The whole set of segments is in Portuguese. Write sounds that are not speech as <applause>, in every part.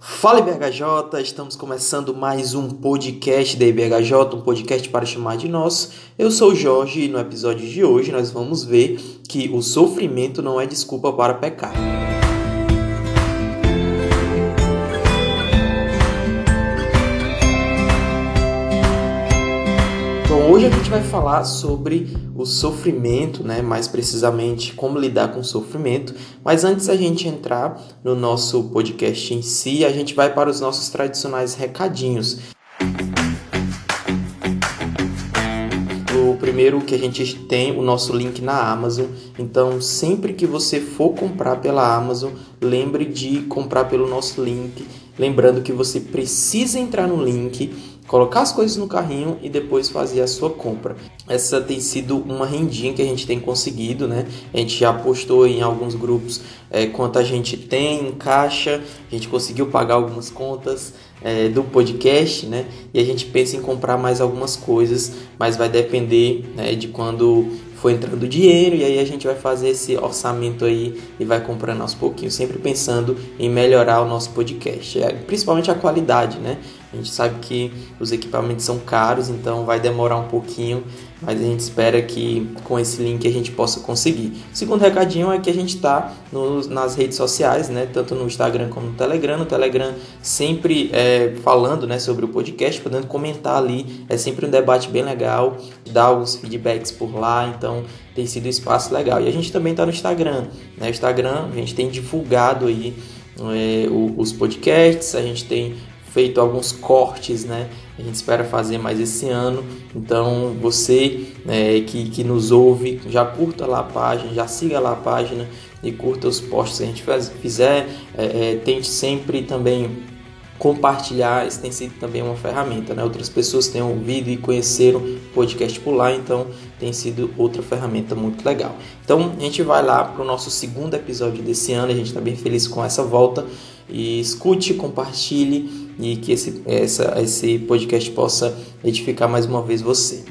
Fala IBHJ, estamos começando mais um podcast da IBHJ, um podcast para chamar de nosso. Eu sou o Jorge e no episódio de hoje nós vamos ver que o sofrimento não é desculpa para pecar. Hoje a gente vai falar sobre o sofrimento, né? mais precisamente como lidar com o sofrimento. Mas antes da gente entrar no nosso podcast em si, a gente vai para os nossos tradicionais recadinhos. O primeiro que a gente tem o nosso link na Amazon. Então, sempre que você for comprar pela Amazon, lembre de comprar pelo nosso link. Lembrando que você precisa entrar no link colocar as coisas no carrinho e depois fazer a sua compra. Essa tem sido uma rendinha que a gente tem conseguido, né? A gente já postou em alguns grupos é, quanto a gente tem em caixa, a gente conseguiu pagar algumas contas é, do podcast, né? E a gente pensa em comprar mais algumas coisas, mas vai depender né, de quando for entrando dinheiro e aí a gente vai fazer esse orçamento aí e vai comprando aos pouquinhos, sempre pensando em melhorar o nosso podcast, é, principalmente a qualidade, né? A gente sabe que os equipamentos são caros, então vai demorar um pouquinho, mas a gente espera que com esse link a gente possa conseguir. O segundo recadinho é que a gente está nas redes sociais, né? tanto no Instagram como no Telegram. No Telegram sempre é, falando né, sobre o podcast, podendo comentar ali. É sempre um debate bem legal, dá alguns feedbacks por lá, então tem sido um espaço legal. E a gente também está no Instagram. Né? Instagram a gente tem divulgado aí é, os podcasts, a gente tem feito alguns cortes, né? A gente espera fazer mais esse ano. Então, você né, que, que nos ouve, já curta lá a página, já siga lá a página e curta os posts que a gente faz, fizer. É, é, tente sempre também compartilhar, isso tem sido também uma ferramenta, né? Outras pessoas têm ouvido e conheceram o podcast por lá, então tem sido outra ferramenta muito legal. Então a gente vai lá para o nosso segundo episódio desse ano, a gente está bem feliz com essa volta e escute, compartilhe e que esse, essa, esse podcast possa edificar mais uma vez você.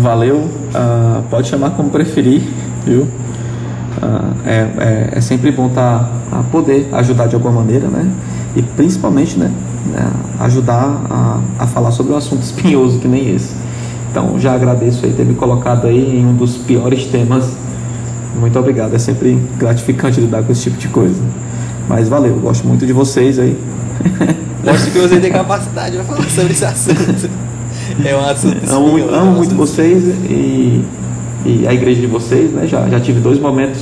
Valeu, uh, pode chamar como preferir, viu? Uh, é, é, é, sempre bom estar tá, poder ajudar de alguma maneira, né? E principalmente, né, né, ajudar a, a falar sobre um assunto espinhoso que nem esse. Então, já agradeço aí ter me colocado aí em um dos piores temas. Muito obrigado, é sempre gratificante lidar com esse tipo de coisa. Mas valeu, gosto muito de vocês aí. <laughs> Gosto que você tem capacidade para falar sobre esse assunto. É um assunto Amo, amo muito vocês e, e a igreja de vocês, né? Já, já tive dois momentos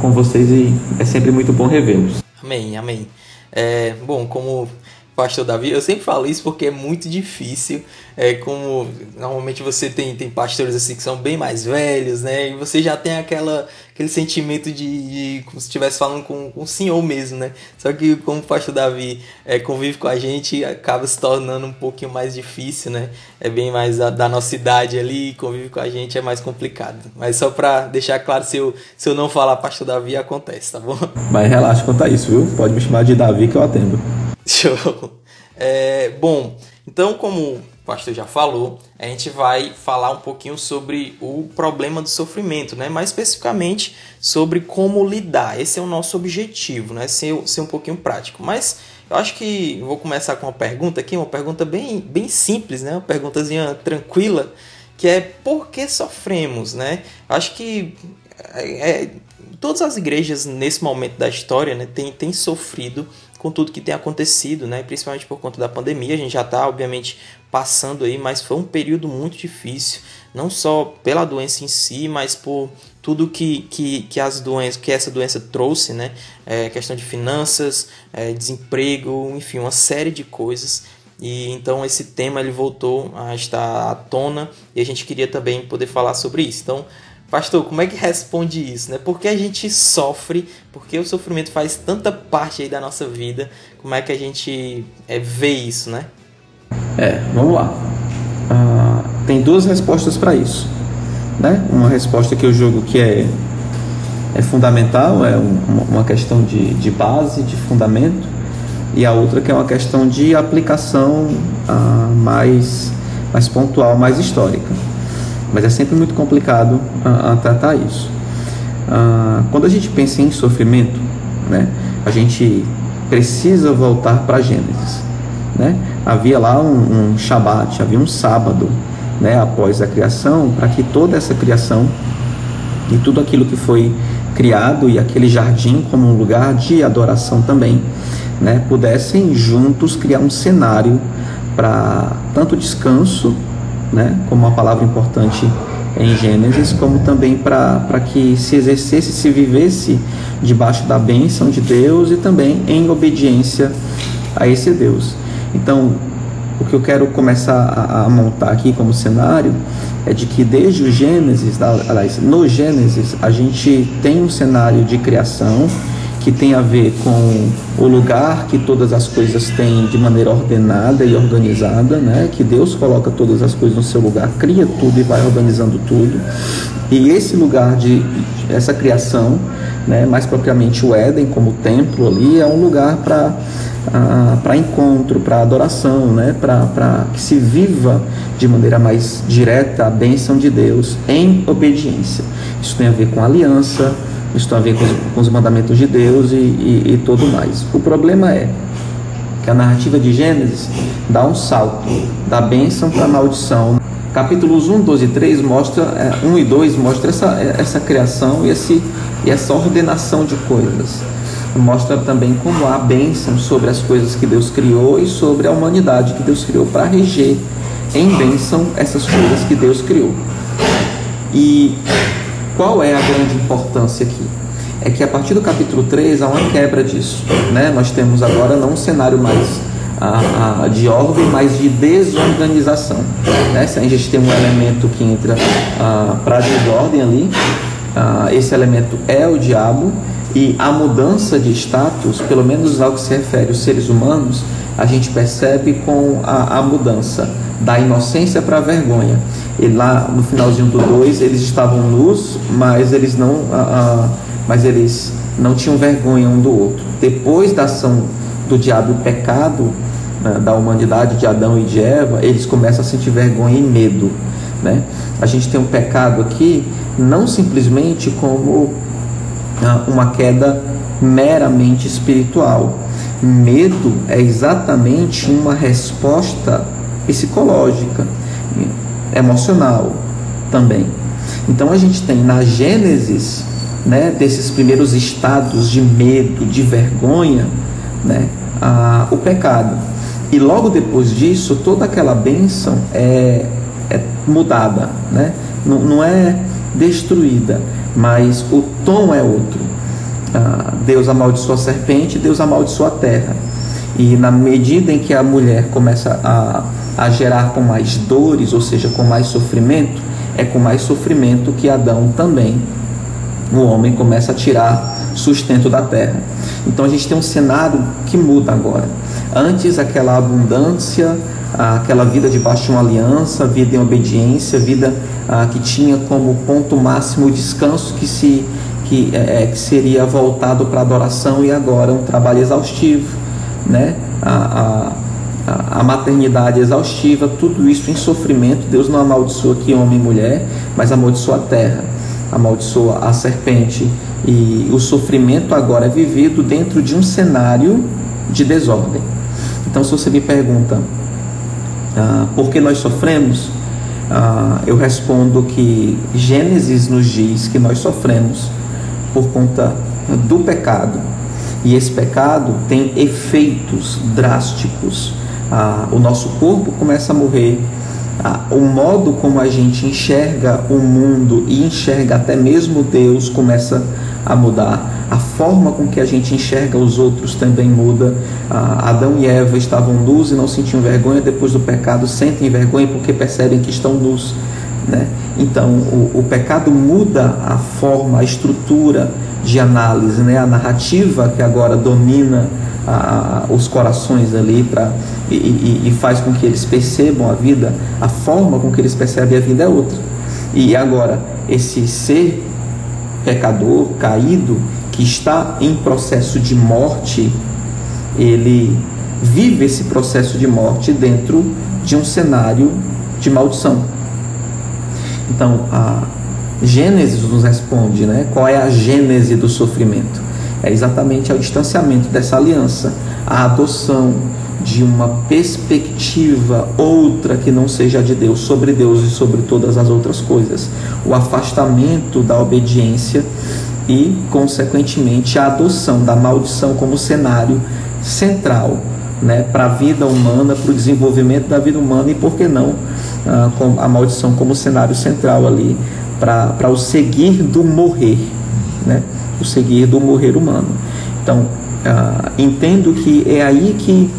com vocês e é sempre muito bom revê-los. Amém, amém. É, bom, como pastor Davi, eu sempre falo isso porque é muito difícil. É como normalmente você tem, tem pastores assim que são bem mais velhos, né? E você já tem aquela, aquele sentimento de, de como se estivesse falando com, com o senhor mesmo, né? Só que como o pastor Davi é, convive com a gente, acaba se tornando um pouquinho mais difícil, né? É bem mais da, da nossa idade ali, convive com a gente é mais complicado. Mas só para deixar claro, se eu, se eu não falar pastor Davi, acontece, tá bom? Mas relaxa quanto a isso, viu? Pode me chamar de Davi que eu atendo. <laughs> Show. É, bom, então como o pastor já falou, a gente vai falar um pouquinho sobre o problema do sofrimento, né? Mais especificamente sobre como lidar. Esse é o nosso objetivo, né? Ser, ser um pouquinho prático. Mas eu acho que vou começar com uma pergunta aqui, uma pergunta bem, bem simples, né? Uma perguntazinha tranquila, que é por que sofremos, né? Acho que é, todas as igrejas nesse momento da história né, têm, sofrido com tudo que tem acontecido, né, principalmente por conta da pandemia. A gente já está, obviamente, passando aí, mas foi um período muito difícil, não só pela doença em si, mas por tudo que, que, que as doenças, que essa doença trouxe, né, é, questão de finanças, é, desemprego, enfim, uma série de coisas. E então esse tema ele voltou a estar à tona e a gente queria também poder falar sobre isso. Então, pastor, como é que responde isso, né? Por que a gente sofre? Porque o sofrimento faz tanta parte aí da nossa vida? Como é que a gente é, vê isso, né? É, vamos lá. Uh, tem duas respostas para isso, né? Uma resposta que eu julgo que é é fundamental, é um, uma questão de, de base, de fundamento, e a outra que é uma questão de aplicação uh, mais, mais pontual, mais histórica. Mas é sempre muito complicado uh, tratar isso. Uh, quando a gente pensa em sofrimento, né, a gente precisa voltar para Gênesis. Né? Havia lá um, um Shabat, havia um sábado né, após a criação, para que toda essa criação e tudo aquilo que foi criado e aquele jardim como um lugar de adoração também né, pudessem juntos criar um cenário para tanto descanso, né, como uma palavra importante em Gênesis, como também para que se exercesse, se vivesse debaixo da bênção de Deus e também em obediência a esse Deus. Então, o que eu quero começar a, a montar aqui como cenário é de que desde o Gênesis, aliás, no Gênesis, a gente tem um cenário de criação que tem a ver com o lugar que todas as coisas têm de maneira ordenada e organizada, né? Que Deus coloca todas as coisas no seu lugar, cria tudo e vai organizando tudo. E esse lugar de essa criação, né, mais propriamente o Éden como templo ali, é um lugar para ah, para encontro, para adoração, né, para que se viva de maneira mais direta a bênção de Deus em obediência. Isso tem a ver com aliança, isso tem a ver com os, com os mandamentos de Deus e, e, e tudo mais. O problema é que a narrativa de Gênesis dá um salto da bênção para a maldição. Capítulos 1, 12 e 3 mostra, é, 1 e 2 mostra essa, essa criação e, esse, e essa ordenação de coisas. Mostra também como há bênção sobre as coisas que Deus criou e sobre a humanidade que Deus criou para reger em bênção essas coisas que Deus criou. E qual é a grande importância aqui? É que a partir do capítulo 3 há uma quebra disso. Né? Nós temos agora não um cenário mais ah, ah, de ordem, mas de desorganização. Né? Se a gente tem um elemento que entra ah, para a desordem ali, esse elemento é o diabo, e a mudança de status, pelo menos ao que se refere aos seres humanos, a gente percebe com a, a mudança da inocência para a vergonha. E lá no finalzinho do 2 eles estavam nus, mas eles não, mas eles não tinham vergonha um do outro. Depois da ação do diabo e o pecado né, da humanidade de Adão e de Eva, eles começam a sentir vergonha e medo. Né? A gente tem um pecado aqui não simplesmente como ah, uma queda meramente espiritual. Medo é exatamente uma resposta psicológica, emocional também. Então a gente tem na Gênesis, né, desses primeiros estados de medo, de vergonha, né, a, o pecado. E logo depois disso, toda aquela bênção é, é mudada, né? não, não é destruída, mas o tom é outro. Ah, Deus amaldiçoa a serpente, Deus amaldiçoa a terra. E na medida em que a mulher começa a, a gerar com mais dores, ou seja, com mais sofrimento, é com mais sofrimento que Adão também, o homem, começa a tirar sustento da terra. Então a gente tem um cenário que muda agora. Antes, aquela abundância, aquela vida debaixo de uma aliança, vida em obediência, vida ah, que tinha como ponto máximo o descanso que se que, é, é que seria voltado para adoração e agora um trabalho exaustivo, né? A, a, maternidade exaustiva, tudo isso em sofrimento. Deus não amaldiçoa aqui homem e mulher, mas amaldiçoa a terra, amaldiçoa a serpente. E o sofrimento agora é vivido dentro de um cenário de desordem. Então, se você me pergunta ah, por que nós sofremos, ah, eu respondo que Gênesis nos diz que nós sofremos por conta do pecado. E esse pecado tem efeitos drásticos. Ah, o nosso corpo começa a morrer, ah, o modo como a gente enxerga o mundo e enxerga até mesmo Deus começa a mudar. A forma com que a gente enxerga os outros também muda. Ah, Adão e Eva estavam nus e não sentiam vergonha, depois do pecado sentem vergonha porque percebem que estão nus. Né? Então, o, o pecado muda a forma, a estrutura de análise, né? a narrativa que agora domina os corações ali pra, e, e, faz com que eles percebam a vida, a forma com que eles percebem a vida é outra. E agora, esse ser pecador, caído, que está em processo de morte, ele vive esse processo de morte dentro de um cenário de maldição. Então, a Gênesis nos responde, né? Qual é a gênese do sofrimento? É exatamente o distanciamento dessa aliança, a adoção de uma perspectiva outra que não seja de Deus, sobre Deus e sobre todas as outras coisas, o afastamento da obediência e, consequentemente, a adoção da maldição como cenário central né, para a vida humana, para o desenvolvimento da vida humana e, por que não, ah, a maldição como cenário central ali para o seguir do morrer, né, o seguir do morrer humano. Então, ah, entendo que é aí que,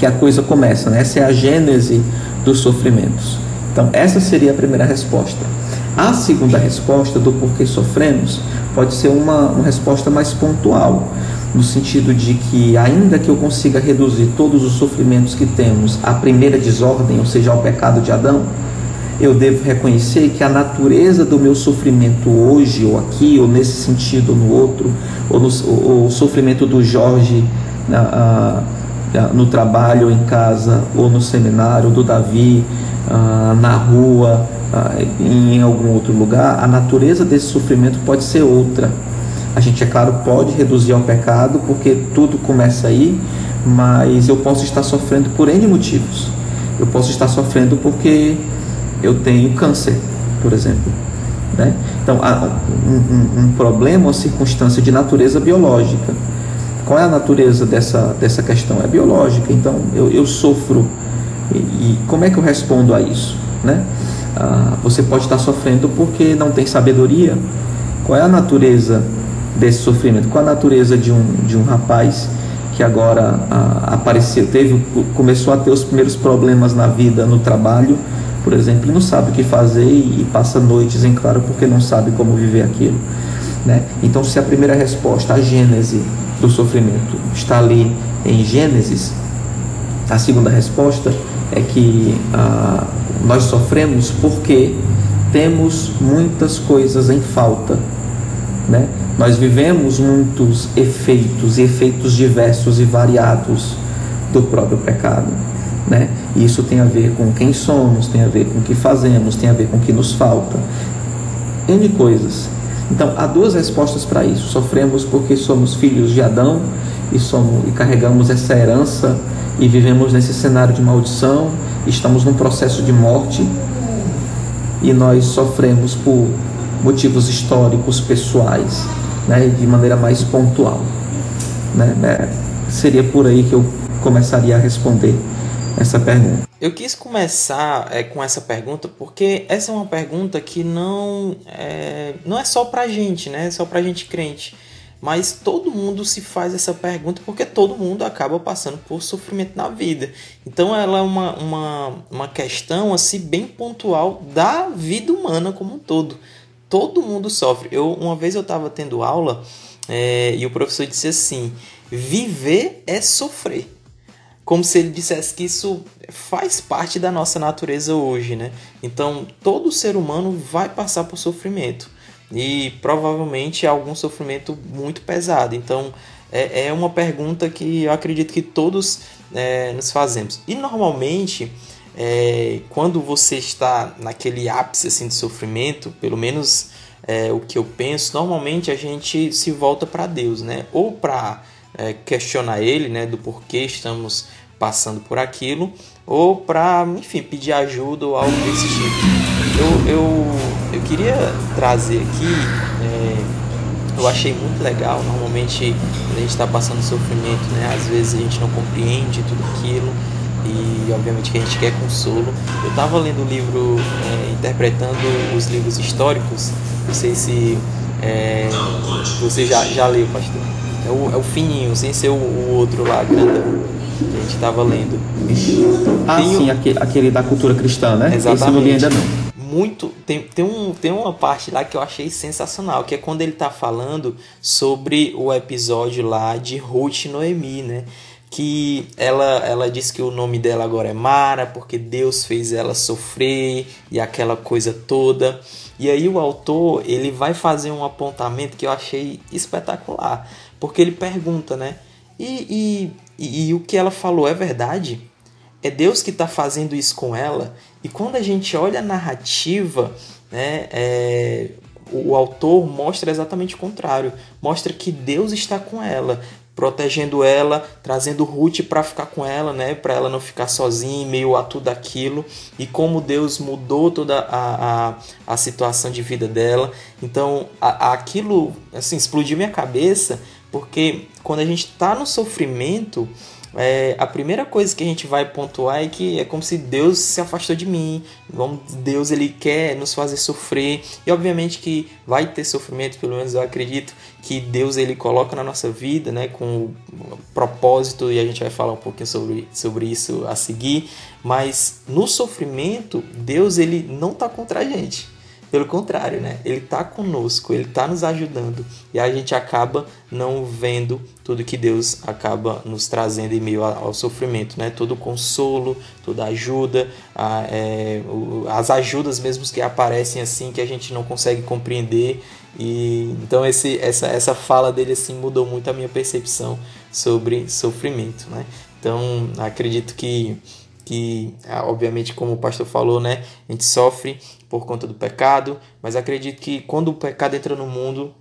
que a coisa começa, né? essa é a gênese dos sofrimentos. Então, essa seria a primeira resposta. A segunda resposta do porquê sofremos pode ser uma, uma resposta mais pontual, no sentido de que, ainda que eu consiga reduzir todos os sofrimentos que temos à primeira desordem, ou seja, ao pecado de Adão, eu devo reconhecer que a natureza do meu sofrimento hoje, ou aqui, ou nesse sentido, ou no outro, ou, no, ou o sofrimento do Jorge ah, ah, no trabalho, em casa, ou no seminário, do Davi ah, na rua, ah, em algum outro lugar, a natureza desse sofrimento pode ser outra. A gente, é claro, pode reduzir ao pecado, porque tudo começa aí, mas eu posso estar sofrendo por N motivos. Eu posso estar sofrendo porque eu tenho câncer, por exemplo. Né? Então, um, um, um problema, uma circunstância de natureza biológica. Qual é a natureza dessa, dessa questão? É biológica. Então, eu, eu sofro. E, e como é que eu respondo a isso? Né? Ah, você pode estar sofrendo porque não tem sabedoria. Qual é a natureza desse sofrimento? Qual a natureza de um, de um rapaz que agora ah, apareceu, teve, começou a ter os primeiros problemas na vida, no trabalho, por exemplo, e não sabe o que fazer e, e passa noites em claro porque não sabe como viver aquilo. Né? Então, se a primeira resposta, a gênese do sofrimento, está ali em Gênesis, a segunda resposta é que ah, nós sofremos porque temos muitas coisas em falta. Né? Nós vivemos muitos efeitos efeitos diversos e variados do próprio pecado. Né? E isso tem a ver com quem somos, tem a ver com o que fazemos, tem a ver com o que nos falta. N coisas. Então, há duas respostas para isso. Sofremos porque somos filhos de Adão e, somos, e carregamos essa herança e vivemos nesse cenário de maldição, estamos num processo de morte e nós sofremos por motivos históricos, pessoais, né, de maneira mais pontual. Né, né, seria por aí que eu começaria a responder essa pergunta. Eu quis começar é, com essa pergunta porque essa é uma pergunta que não é, não é só pra gente, né? É só pra gente crente. Mas todo mundo se faz essa pergunta porque todo mundo acaba passando por sofrimento na vida. Então ela é uma, uma, uma questão assim bem pontual da vida humana como um todo. Todo mundo sofre. Eu Uma vez eu estava tendo aula é, e o professor disse assim: viver é sofrer. Como se ele dissesse que isso faz parte da nossa natureza hoje, né? Então todo ser humano vai passar por sofrimento e provavelmente algum sofrimento muito pesado. Então é, é uma pergunta que eu acredito que todos é, nos fazemos. E normalmente, é, quando você está naquele ápice assim, de sofrimento, pelo menos é, o que eu penso, normalmente a gente se volta para Deus, né? Ou para é, questionar Ele, né? Do porquê estamos passando por aquilo, ou para, enfim, pedir ajuda ou algo desse tipo. Eu, eu, eu queria trazer aqui, é, eu achei muito legal, normalmente quando a gente está passando sofrimento, né, às vezes a gente não compreende tudo aquilo, e obviamente que a gente quer consolo. Eu estava lendo o livro, é, interpretando os livros históricos, não sei se é, você já, já leu, pastor. É o, é o fininho, sem ser o, o outro lá, grandão, que a gente estava lendo. Ah, tem sim, aquele, aquele, da cultura cristã, né? Exatamente. Esse não li ainda não muito. Tem, tem, um, tem uma parte lá que eu achei sensacional, que é quando ele tá falando sobre o episódio lá de Ruth e Noemi, né? que ela, ela diz que o nome dela agora é Mara, porque Deus fez ela sofrer e aquela coisa toda. E aí o autor, ele vai fazer um apontamento que eu achei espetacular, porque ele pergunta, né? E, e, e, e o que ela falou é verdade? É Deus que está fazendo isso com ela? E quando a gente olha a narrativa, né, é, o autor mostra exatamente o contrário. Mostra que Deus está com ela protegendo ela, trazendo Ruth para ficar com ela, né, para ela não ficar sozinha em meio a tudo aquilo, e como Deus mudou toda a, a, a situação de vida dela. Então, a, aquilo assim explodiu minha cabeça, porque quando a gente está no sofrimento, é, a primeira coisa que a gente vai pontuar é que é como se Deus se afastou de mim, Deus ele quer nos fazer sofrer. E obviamente que vai ter sofrimento, pelo menos eu acredito que Deus ele coloca na nossa vida, né, com propósito e a gente vai falar um pouquinho sobre, sobre isso a seguir, mas no sofrimento Deus ele não está contra a gente. Pelo contrário, né? Ele está conosco, ele está nos ajudando e a gente acaba não vendo tudo que Deus acaba nos trazendo em meio ao sofrimento, né? Todo o consolo, toda a ajuda, a, é, as ajudas mesmo que aparecem assim que a gente não consegue compreender e então esse, essa, essa fala dele assim mudou muito a minha percepção sobre sofrimento, né? Então acredito que que obviamente como o pastor falou, né, a gente sofre por conta do pecado, mas acredito que quando o pecado entra no mundo,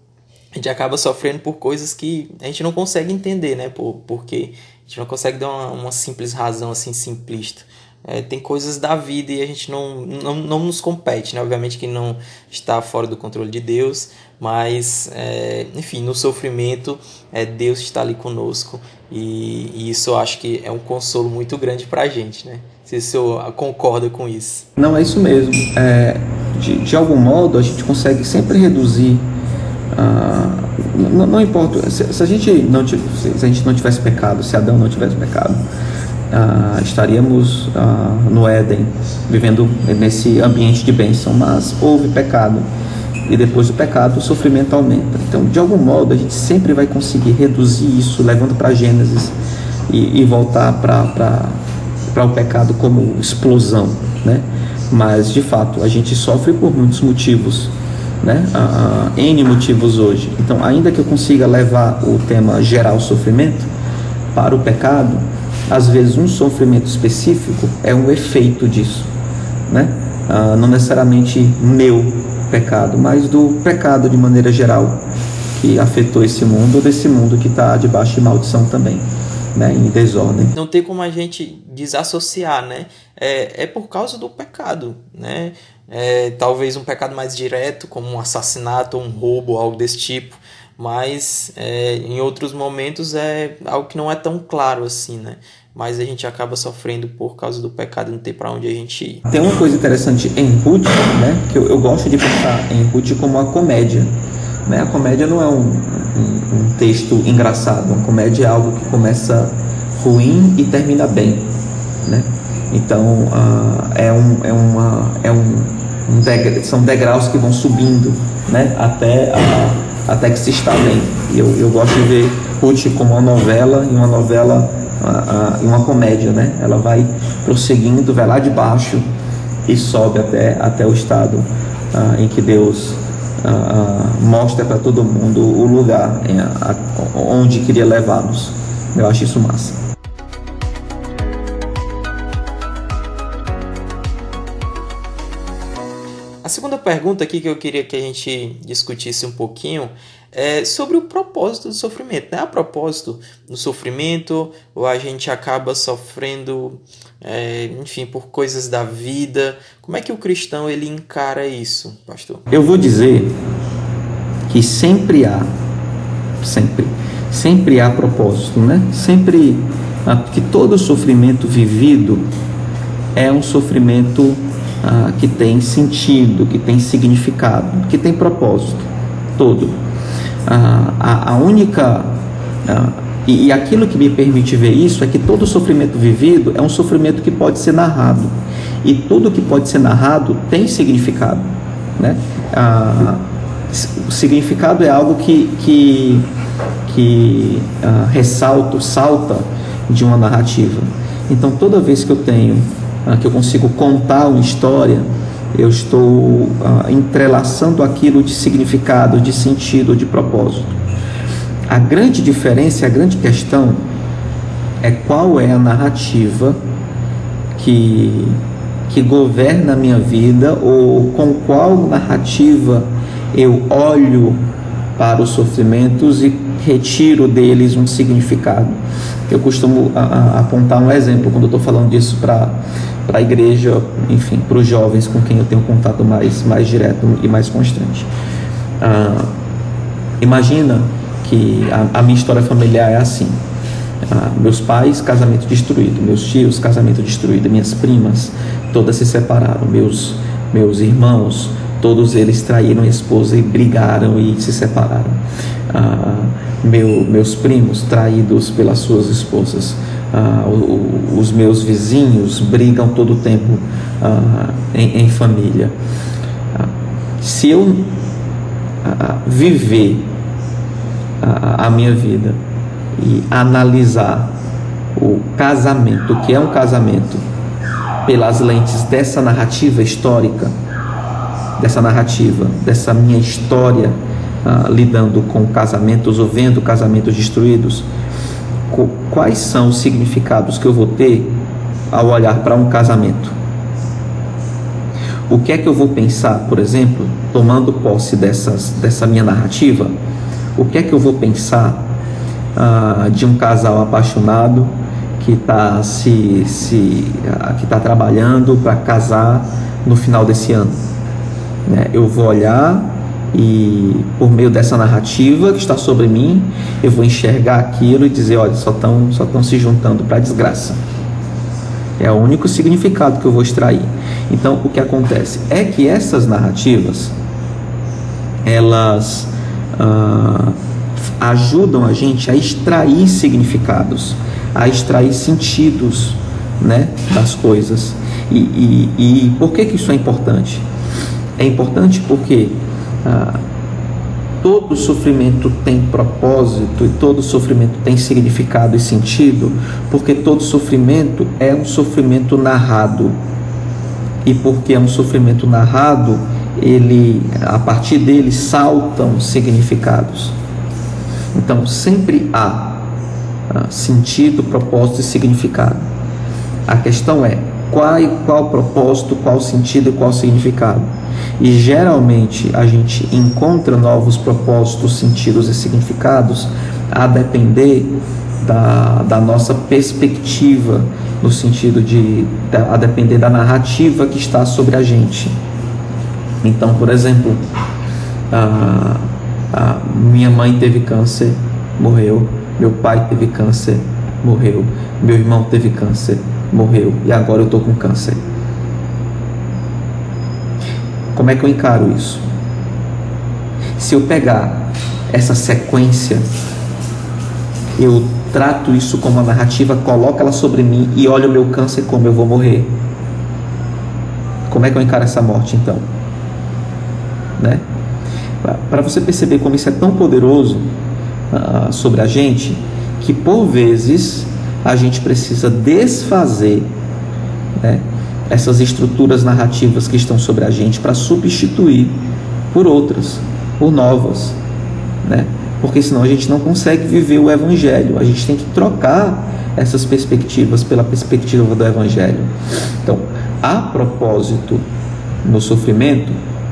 a gente acaba sofrendo por coisas que a gente não consegue entender, né? Por, porque a gente não consegue dar uma, uma simples razão assim simplista. É, tem coisas da vida e a gente não, não, não nos compete, né? Obviamente que não está fora do controle de Deus, mas, é, enfim, no sofrimento, é, Deus está ali conosco e, e, isso eu acho que é um consolo muito grande para a gente, né? Se senhor concorda com isso. Não, é isso mesmo. É, de, de algum modo, a gente consegue sempre reduzir. Uh, não, importa, se, se, a gente não, se a gente não tivesse pecado, se Adão não tivesse pecado, uh, estaríamos uh, no Éden, vivendo nesse ambiente de bênção, mas houve pecado e depois do pecado o sofrimento aumenta. Então, de algum modo, a gente sempre vai conseguir reduzir isso, levando para Gênesis e, e voltar para o pecado como explosão, né? Mas, de fato, a gente sofre por muitos motivos, né? N motivos hoje. Então, ainda que eu consiga levar o tema geral sofrimento para o pecado, às vezes um sofrimento específico é um efeito disso, né? Uh, não necessariamente meu, pecado, mas do pecado de maneira geral que afetou esse mundo, ou desse mundo que está debaixo de maldição também, né, em desordem. Não tem como a gente desassociar, né? É, é por causa do pecado, né? É, talvez um pecado mais direto, como um assassinato, um roubo, algo desse tipo, mas é, em outros momentos é algo que não é tão claro assim, né? mas a gente acaba sofrendo por causa do pecado, não ter para onde a gente ir. Tem uma coisa interessante em Ruth, né, que eu, eu gosto de pensar em Ruth como uma comédia. Né? A comédia não é um, um, um texto engraçado, uma comédia é algo que começa ruim e termina bem. Né? Então uh, é, um, é, uma, é um, um degra, são degraus que vão subindo né? até, a, até que se está bem. E eu, eu gosto de ver Ruth como uma novela e uma novela em uma comédia, né? Ela vai prosseguindo, vai lá de baixo e sobe até, até o estado uh, em que Deus uh, mostra para todo mundo o lugar em, a, onde queria levá-los. Eu acho isso massa. A segunda pergunta aqui que eu queria que a gente discutisse um pouquinho é sobre o propósito do sofrimento. Né? A propósito do sofrimento, ou a gente acaba sofrendo, é, enfim, por coisas da vida. Como é que o cristão ele encara isso, pastor? Eu vou dizer que sempre há, sempre, sempre há propósito, né? Sempre que todo sofrimento vivido é um sofrimento ah, que tem sentido, que tem significado, que tem propósito, todo. Ah, a, a, única ah, e, e aquilo que me permite ver isso é que todo sofrimento vivido é um sofrimento que pode ser narrado e tudo que pode ser narrado tem significado, né? Ah, o significado é algo que, que, que uh, ressalta, salta de uma narrativa. Então, toda vez que eu tenho, uh, que eu consigo contar uma história, eu estou uh, entrelaçando aquilo de significado, de sentido, de propósito. A grande diferença, a grande questão é qual é a narrativa que, que governa a minha vida ou com qual narrativa eu olho para os sofrimentos e retiro deles um significado. Eu costumo a, a, apontar um exemplo quando eu estou falando disso para a igreja, enfim, para os jovens com quem eu tenho contato mais, mais direto e mais constante. Ah, imagina que a, a, minha história familiar é assim. Ah, meus pais, casamento destruído. Meus tios, casamento destruído. Minhas primas, todas se separaram. Meus, meus irmãos, Todos eles traíram a esposa e brigaram e se separaram. Ah, meu, meus primos traídos pelas suas esposas. Ah, o, os meus vizinhos brigam todo o tempo em, em, família. Se eu viver a minha vida e analisar o casamento, o que é um casamento, pelas lentes dessa narrativa histórica, dessa narrativa, dessa minha história ah, lidando com casamentos ou vendo casamentos destruídos, quais são os significados que eu vou ter ao olhar para um casamento? O que é que eu vou pensar, por exemplo, tomando posse dessas, dessa minha narrativa? O que é que eu vou pensar ah, de um casal apaixonado que está se, se, ah, que tá trabalhando para casar no final desse ano? Né? Eu vou olhar e, por meio dessa narrativa que está sobre mim, eu vou enxergar aquilo e dizer: olha, só estão só tão se juntando para desgraça. É o único significado que eu vou extrair. Então, o que acontece é que essas narrativas elas ah, ajudam a gente a extrair significados, a extrair sentidos né, das coisas. E, e, e por que, que isso é importante? É importante porque ah, todo sofrimento tem propósito e todo sofrimento tem significado e sentido, porque todo sofrimento é um sofrimento narrado. E porque é um sofrimento narrado, ele a partir dele saltam significados. Então sempre há ah, sentido, propósito e significado. A questão é qual, qual propósito, qual sentido e qual significado. E geralmente a gente encontra novos propósitos, sentidos e significados a depender da, da nossa perspectiva, no sentido de a depender da narrativa que está sobre a gente. Então, por exemplo, a, a minha mãe teve câncer, morreu. Meu pai teve câncer, morreu. Meu irmão teve câncer, morreu. E agora eu estou com câncer. Como é que eu encaro isso? Se eu pegar essa sequência, eu trato isso como uma narrativa, coloco ela sobre mim e olho o meu câncer como eu vou morrer. Como é que eu encaro essa morte então? Né? Para você perceber como isso é tão poderoso uh, sobre a gente, que por vezes a gente precisa desfazer né, essas estruturas narrativas que estão sobre a gente para substituir por outras, por novas, né? Porque senão a gente não consegue viver o evangelho. A gente tem que trocar essas perspectivas pela perspectiva do evangelho. Então, há propósito no sofrimento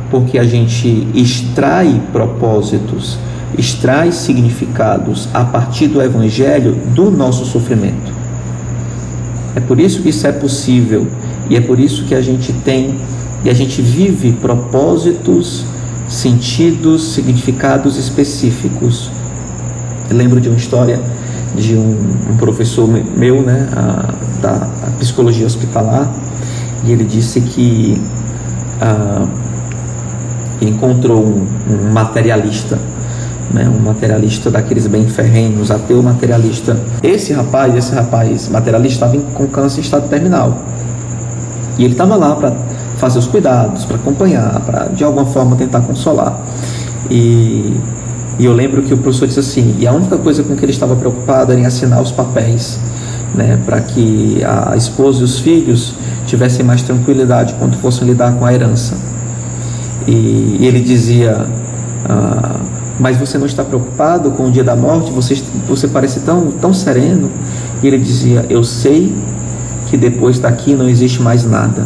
porque a gente extrai propósitos, extrai significados a partir do Evangelho do nosso sofrimento. É por isso que isso é possível e é por isso que a gente tem e a gente vive propósitos, sentidos, significados específicos. Eu lembro de uma história de um, um professor meu, né, a, da psicologia hospitalar, e ele disse que ah, encontrou um, um materialista, né, um materialista daqueles bem ferrenhos, ateu materialista. Esse rapaz, esse rapaz materialista estava com câncer em estado terminal. E ele estava lá para fazer os cuidados, para acompanhar, para de alguma forma tentar consolar. E, e, eu lembro que o professor disse assim: e a única coisa com que ele estava preocupado era em assinar os papéis, né, para que a esposa e os filhos tivessem mais tranquilidade quando fossem lidar com a herança. E, ele dizia: ah, mas você não está preocupado com o dia da morte? Você, você parece tão, tão sereno. E ele dizia: Eu sei que depois daqui não existe mais nada.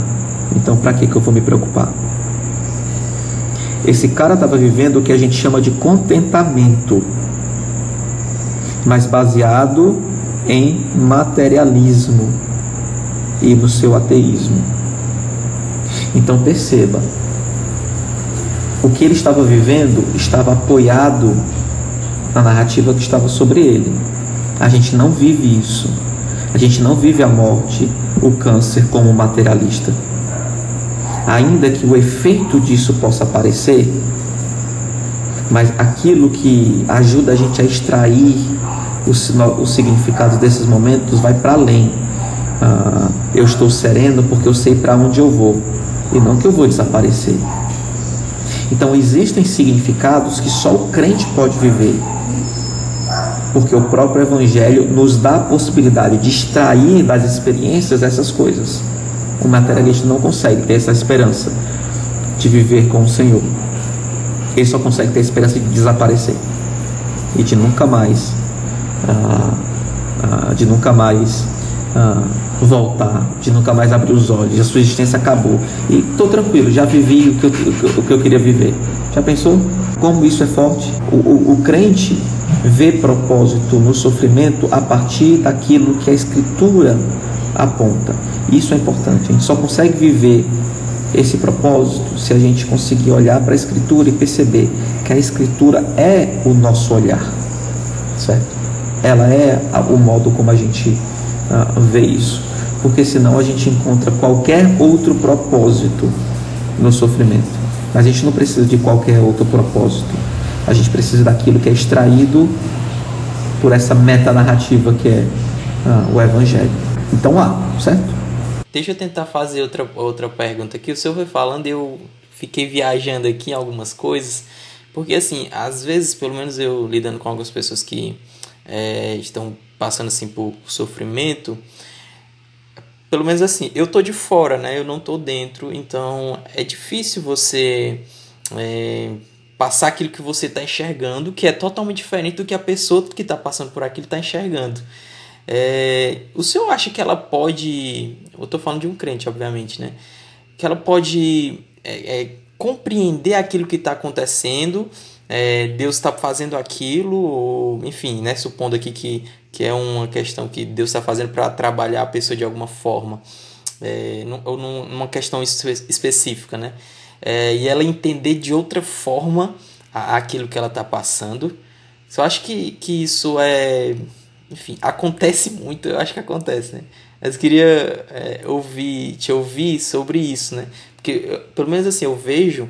Então, para que, que eu vou me preocupar? Esse cara estava vivendo o que a gente chama de contentamento, mas baseado em materialismo e no seu ateísmo. Então, perceba, o que ele estava vivendo estava apoiado na narrativa que estava sobre ele. A gente não vive isso. A gente não vive a morte, o câncer como materialista ainda que o efeito disso possa aparecer, mas aquilo que ajuda a gente a extrair os, os significados desses momentos vai para além. Ah, eu estou sereno porque eu sei para onde eu vou e não que eu vou desaparecer. Então existem significados que só o crente pode viver, porque o próprio Evangelho nos dá a possibilidade de extrair das experiências essas coisas. O materialista não consegue ter essa esperança de viver com o Senhor. Ele só consegue ter a esperança de desaparecer e de nunca mais, ah, ah, de nunca mais ah, voltar, de nunca mais abrir os olhos. A sua existência acabou e estou tranquilo, já vivi o que, eu, o que eu queria viver. Já pensou como isso é forte? O, o, o crente vê propósito no sofrimento a partir daquilo que a Escritura aponta. Isso é importante. A gente só consegue viver esse propósito se a gente conseguir olhar para a Escritura e perceber que a Escritura é o nosso olhar, certo? Ela é o modo como a gente uh, vê isso, porque senão a gente encontra qualquer outro propósito no sofrimento. Mas a gente não precisa de qualquer outro propósito. A gente precisa daquilo que é extraído por essa metanarrativa que é uh, o Evangelho. Então há, certo? Deixa eu tentar fazer outra, outra pergunta aqui. O senhor foi falando e eu fiquei viajando aqui em algumas coisas. Porque, assim, às vezes, pelo menos eu lidando com algumas pessoas que é, estão passando assim por sofrimento, pelo menos assim, eu tô de fora, né? Eu não tô dentro, então é difícil você é, passar aquilo que você está enxergando, que é totalmente diferente do que a pessoa que está passando por aquilo está enxergando. É, o senhor acha que ela pode. Eu estou falando de um crente, obviamente, né? Que ela pode é, é, compreender aquilo que está acontecendo, é, Deus está fazendo aquilo, ou, enfim, né? Supondo aqui que, que é uma questão que Deus está fazendo para trabalhar a pessoa de alguma forma, é, ou numa questão específica, né? É, e ela entender de outra forma aquilo que ela está passando. Eu acho que, que isso é enfim, acontece muito, eu acho que acontece, né? Mas queria é, ouvir, te ouvir sobre isso, né? Porque, pelo menos assim, eu vejo,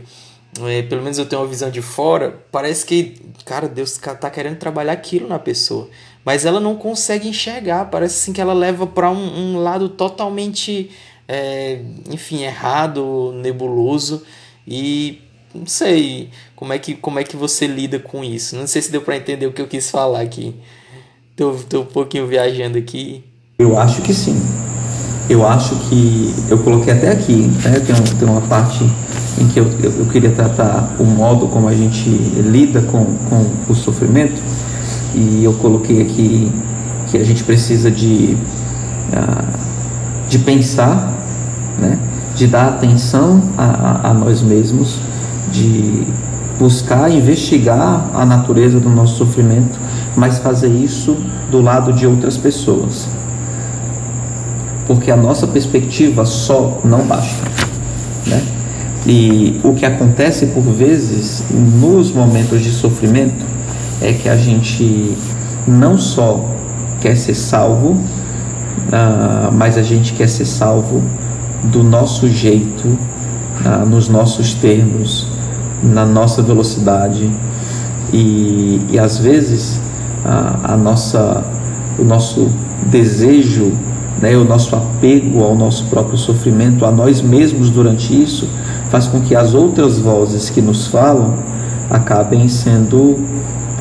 é, pelo menos eu tenho uma visão de fora, parece que, cara, Deus tá querendo trabalhar aquilo na pessoa. Mas ela não consegue enxergar, parece assim que ela leva para um, um, lado totalmente, é, enfim, errado, nebuloso. E não sei como é, que, como é que você lida com isso. Não sei se deu para entender o que eu quis falar aqui. Tô, tô um pouquinho viajando aqui. Eu acho que sim. Eu acho que eu coloquei até aqui, né? Tem, tem uma parte em que eu, eu, eu, queria tratar o modo como a gente lida com, com o sofrimento e eu coloquei aqui que a gente precisa de, uh, de pensar, né? de dar atenção a, a nós mesmos, de buscar investigar a natureza do nosso sofrimento, mas fazer isso do lado de outras pessoas. Porque a nossa perspectiva só não basta, né? E o que acontece por vezes nos momentos de sofrimento é que a gente não só quer ser salvo, uh, mas a gente quer ser salvo do nosso jeito, uh, nos nossos termos, na nossa velocidade. E, e às vezes a, a nossa, o nosso desejo, né, o nosso apego ao nosso próprio sofrimento, a nós mesmos durante isso, faz com que as outras vozes que nos falam acabem sendo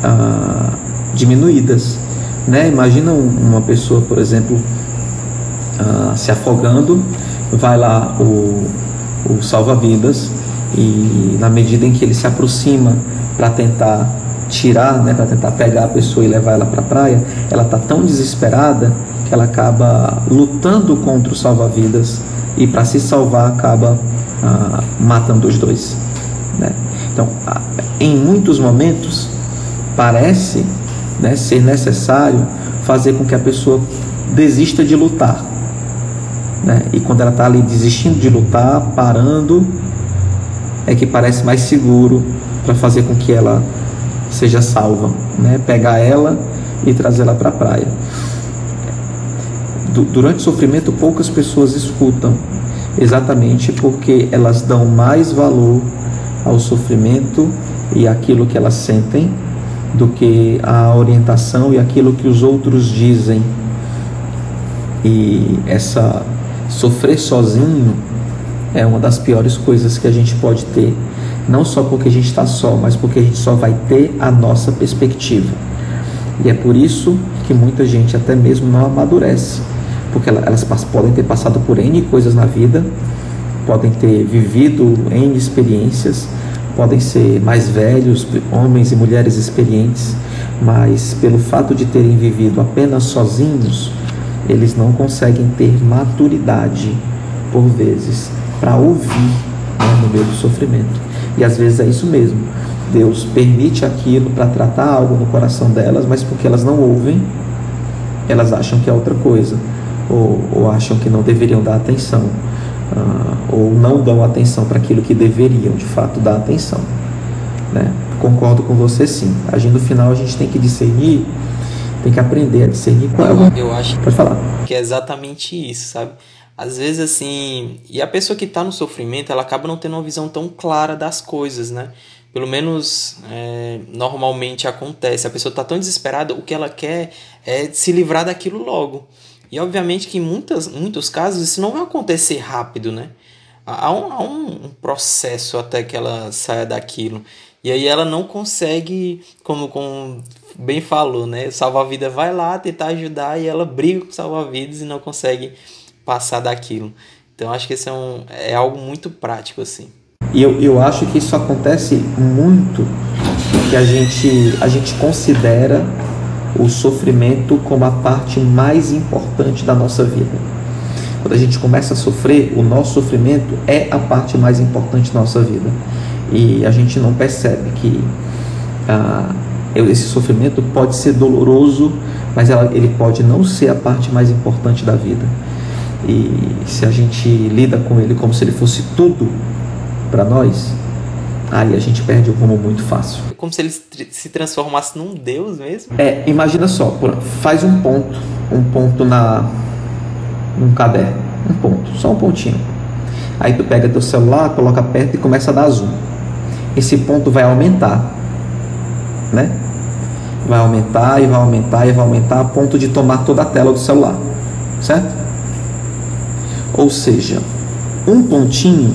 ah, diminuídas. Né? Imagina uma pessoa, por exemplo, ah, se afogando, vai lá o, o salva-vidas e na medida em que ele se aproxima para tentar tirar, né, para tentar pegar a pessoa e levar ela para a praia, ela está tão desesperada que ela acaba lutando contra o salva-vidas e para se salvar acaba ah, matando os dois. Né? Então, em muitos momentos parece né, ser necessário fazer com que a pessoa desista de lutar. Né? E quando ela está ali desistindo de lutar, parando, é que parece mais seguro para fazer com que ela seja salva, né? Pegar ela e trazê-la para a praia. Durante o sofrimento, poucas pessoas escutam, exatamente porque elas dão mais valor ao sofrimento e aquilo que elas sentem do que a orientação e aquilo que os outros dizem. E essa sofrer sozinho é uma das piores coisas que a gente pode ter, não só porque a gente está só, mas porque a gente só vai ter a nossa perspectiva. E é por isso que muita gente até mesmo não amadurece, porque elas podem ter passado por N coisas na vida, podem ter vivido N experiências, podem ser mais velhos, homens e mulheres experientes, mas pelo fato de terem vivido apenas sozinhos, eles não conseguem ter maturidade por vezes para ouvir né, no meio do sofrimento. E às vezes é isso mesmo. Deus permite aquilo para tratar algo no coração delas, mas porque elas não ouvem, elas acham que é outra coisa, ou, ou acham que não deveriam dar atenção, uh, ou não dão atenção para aquilo que deveriam de fato dar atenção. Né? Concordo com você sim. Agindo no final, a gente tem que discernir, tem que aprender a discernir qual é o. Eu acho Pode falar. que é exatamente isso, sabe? às vezes assim, e a pessoa que está no sofrimento, ela acaba não tendo uma visão tão clara das coisas, né? Pelo menos é, normalmente acontece. A pessoa está tão desesperada, o que ela quer é se livrar daquilo logo. E obviamente que em muitas, muitos casos isso não vai acontecer rápido, né? Há um, há um processo até que ela saia daquilo. E aí ela não consegue, como, como bem falou, né? Salva-vida vai lá tentar ajudar e ela briga com salva-vidas e não consegue passar daquilo. Então acho que esse é, um, é algo muito prático assim. E eu, eu acho que isso acontece muito que a gente, a gente considera o sofrimento como a parte mais importante da nossa vida. Quando a gente começa a sofrer, o nosso sofrimento é a parte mais importante da nossa vida. E a gente não percebe que ah, esse sofrimento pode ser doloroso, mas ela, ele pode não ser a parte mais importante da vida. E se a gente lida com ele como se ele fosse tudo para nós, aí a gente perde o rumo muito fácil. É como se ele se transformasse num Deus mesmo? É, imagina só, faz um ponto, um ponto na num caderno, um ponto, só um pontinho. Aí tu pega teu celular, coloca perto e começa a dar zoom. Esse ponto vai aumentar, né? Vai aumentar e vai aumentar e vai aumentar a ponto de tomar toda a tela do celular, certo? Ou seja, um pontinho,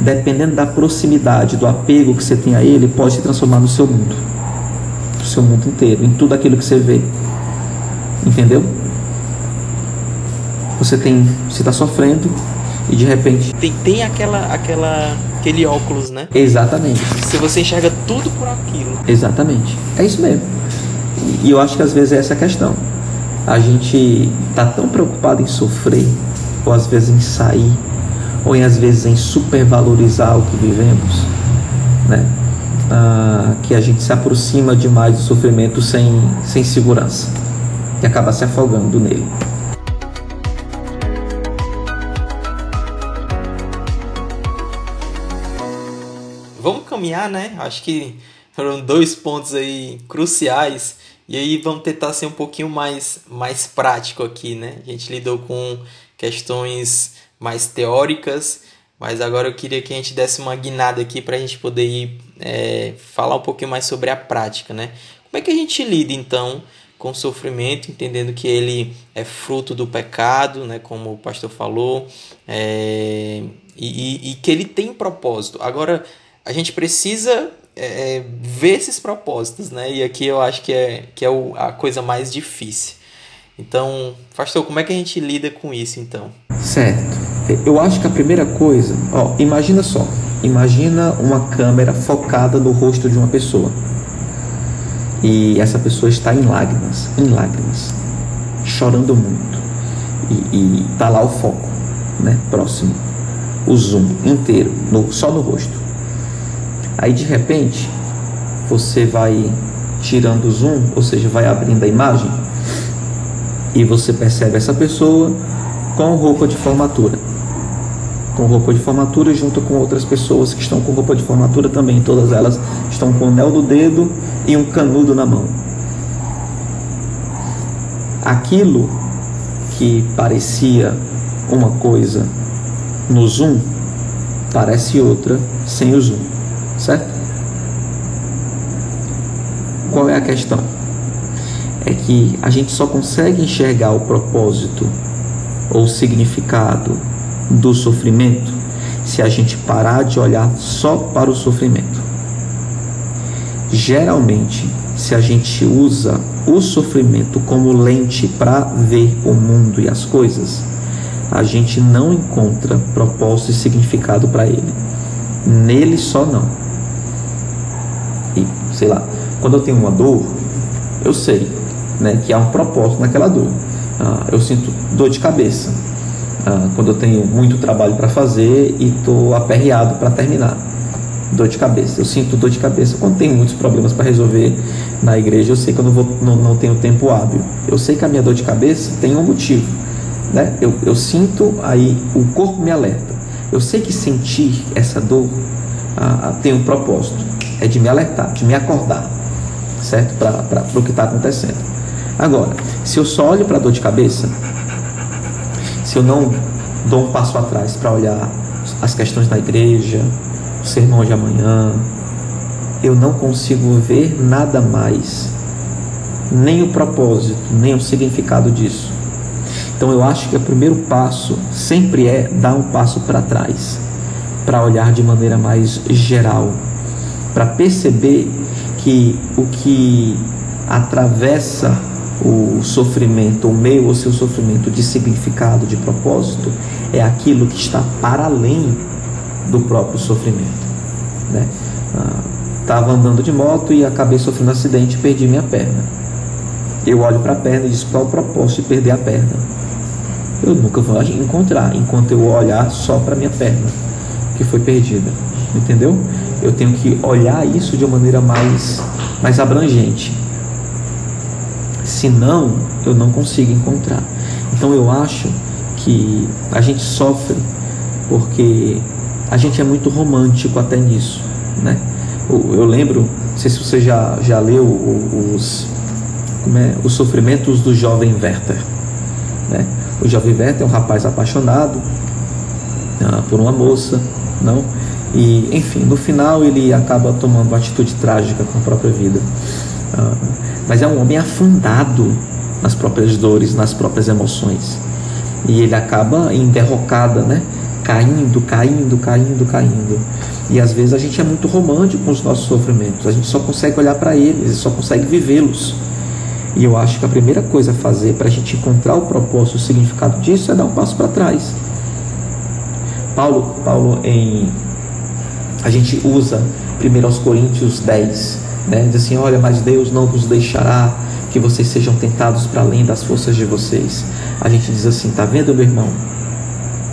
dependendo da proximidade, do apego que você tem a ele, pode se transformar no seu mundo, no seu mundo inteiro, em tudo aquilo que você vê. Entendeu? Você tem, você está sofrendo e de repente tem, tem aquela, aquela, aquele óculos, né? Exatamente. Se você enxerga tudo por aquilo. Exatamente. É isso mesmo. E eu acho que às vezes é essa a questão. A gente está tão preocupado em sofrer ou às vezes em sair, em, às vezes em supervalorizar o que vivemos, né? Ah, que a gente se aproxima demais do sofrimento sem, sem segurança e acaba se afogando nele. Vamos caminhar, né? Acho que foram dois pontos aí cruciais e aí vamos tentar ser um pouquinho mais, mais prático aqui, né? A gente lidou com questões mais teóricas, mas agora eu queria que a gente desse uma guinada aqui para a gente poder ir é, falar um pouquinho mais sobre a prática, né? Como é que a gente lida então com o sofrimento, entendendo que ele é fruto do pecado, né? Como o pastor falou, é, e, e, e que ele tem propósito. Agora a gente precisa é, é, ver esses propósitos, né? E aqui eu acho que é, que é o, a coisa mais difícil. Então, pastor, como é que a gente lida com isso então? Certo. Eu acho que a primeira coisa, ó, imagina só, imagina uma câmera focada no rosto de uma pessoa. E essa pessoa está em lágrimas, em lágrimas, chorando muito. E, e tá lá o foco, né? Próximo. O zoom inteiro, no, só no rosto. Aí de repente você vai tirando o zoom, ou seja, vai abrindo a imagem e você percebe essa pessoa com roupa de formatura. Com roupa de formatura junto com outras pessoas que estão com roupa de formatura também, todas elas estão com anel do dedo e um canudo na mão. Aquilo que parecia uma coisa no zoom parece outra sem o zoom certo? Qual é a questão? É que a gente só consegue enxergar o propósito ou o significado do sofrimento se a gente parar de olhar só para o sofrimento. Geralmente, se a gente usa o sofrimento como lente para ver o mundo e as coisas, a gente não encontra propósito e significado para ele. Nele só não sei lá, quando eu tenho uma dor, eu sei né, que há um propósito naquela dor. Ah, eu sinto dor de cabeça ah, quando eu tenho muito trabalho para fazer e estou aperreado para terminar. Dor de cabeça. Eu sinto dor de cabeça quando tenho muitos problemas para resolver na igreja. Eu sei que eu não, vou, não, não tenho tempo hábil. Eu sei que a minha dor de cabeça tem um motivo. Né? Eu, eu sinto aí, o corpo me alerta. Eu sei que sentir essa dor ah, tem um propósito é de me alertar, de me acordar, certo? Para o que está acontecendo. Agora, se eu só olho para a dor de cabeça, se eu não dou um passo atrás para olhar as questões da igreja, o sermão de amanhã, eu não consigo ver nada mais, nem o propósito, nem o significado disso. Então eu acho que o primeiro passo sempre é dar um passo para trás, para olhar de maneira mais geral, para perceber que o que atravessa o sofrimento, o meio ao seu sofrimento de significado, de propósito, é aquilo que está para além do próprio sofrimento. Né? Ah, andando de moto e acabei sofrendo um acidente e perdi minha perna. Eu olho para a perna e digo qual o propósito de perder a perna. Eu nunca vou encontrar enquanto eu olhar só para minha perna que foi perdida. Entendeu? eu tenho que olhar isso de uma maneira mais, mais abrangente. Senão, eu não consigo encontrar. Então, eu acho que a gente sofre porque a gente é muito romântico até nisso, né? Eu, lembro, não sei se você já, já leu os, é, os sofrimentos do jovem Werther, né? O jovem Werther é um rapaz apaixonado ah, por uma moça, não? E, enfim, no final ele acaba tomando uma atitude trágica com a própria vida. Uh, mas é um homem afundado nas próprias dores, nas próprias emoções. E ele acaba em derrocada, né? Caindo, caindo, caindo, caindo. E às vezes a gente é muito romântico com os nossos sofrimentos. A gente só consegue olhar para eles, só consegue vivê-los. E eu acho que a primeira coisa a fazer para a gente encontrar o propósito, o significado disso é dar um passo para trás. Paulo, Paulo em a gente usa 1 Coríntios 10, né? Diz assim: Olha, mas Deus não vos deixará que vocês sejam tentados para além das forças de vocês. A gente diz assim: Tá vendo, meu irmão?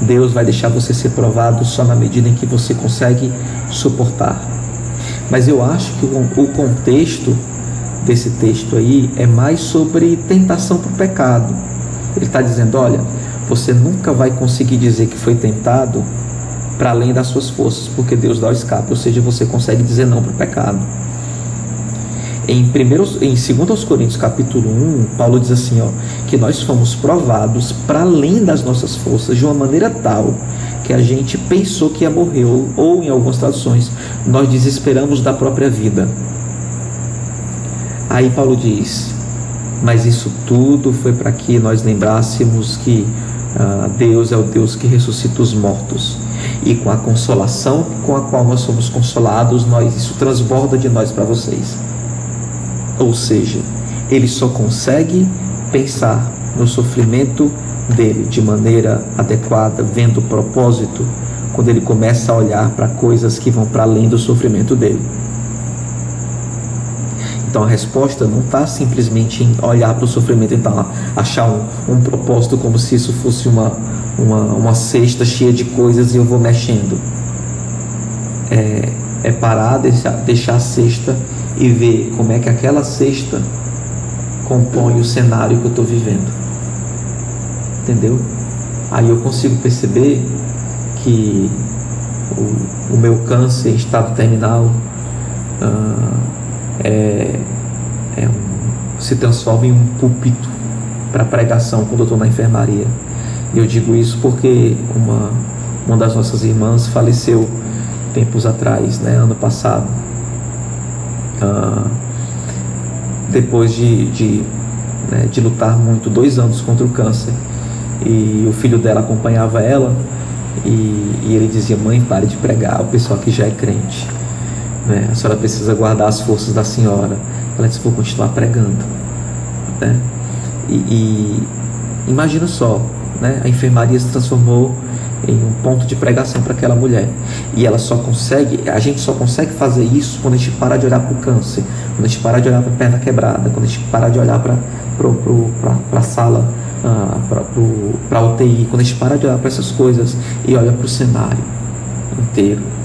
Deus vai deixar você ser provado só na medida em que você consegue suportar. Mas eu acho que o contexto desse texto aí é mais sobre tentação para o pecado. Ele está dizendo: olha, você nunca vai conseguir dizer que foi tentado para além das suas forças, porque Deus dá o escape, ou seja, você consegue dizer não para o pecado. Em, primeiros, em 2 Coríntios capítulo 1, Paulo diz assim, ó, que nós fomos provados para além das nossas forças de uma maneira tal que a gente pensou que ia morrer, ou, em algumas traduções, nós desesperamos da própria vida. Aí Paulo diz: Mas isso tudo foi para que nós lembrássemos que uh, Deus é o Deus que ressuscita os mortos. E com a consolação com a qual nós somos consolados, nós, isso transborda de nós para vocês. Ou seja, ele só consegue pensar no sofrimento dele de maneira adequada, vendo o propósito, quando ele começa a olhar para coisas que vão para além do sofrimento dele. Então a resposta não está simplesmente em olhar para o sofrimento e então, achar um, um, propósito como se isso fosse uma, uma, uma cesta cheia de coisas e eu vou mexendo. É, é parar, deixar, deixar a cesta e ver como é que aquela cesta compõe o cenário que eu estou vivendo. Entendeu? Aí eu consigo perceber que o, o meu câncer em estado terminal. Uh, é, é um, se transforma em um púlpito para pregação quando eu estou na enfermaria. E eu digo isso porque uma, uma das nossas irmãs faleceu tempos atrás, né, ano passado, ah, depois de, de, né, de lutar muito, dois anos contra o câncer. E o filho dela acompanhava ela e, e ele dizia: Mãe, pare de pregar, o pessoal que já é crente. Né? A senhora precisa guardar as forças da senhora. Ela disse: Vou continuar pregando. Né? E, e imagina só: né? a enfermaria se transformou em um ponto de pregação para aquela mulher. E ela só consegue, a gente só consegue fazer isso quando a gente para de olhar para o câncer, quando a gente para de olhar para a perna quebrada, quando a gente para de olhar para a sala, ah, para a UTI, quando a gente para de olhar para essas coisas e olha para o cenário inteiro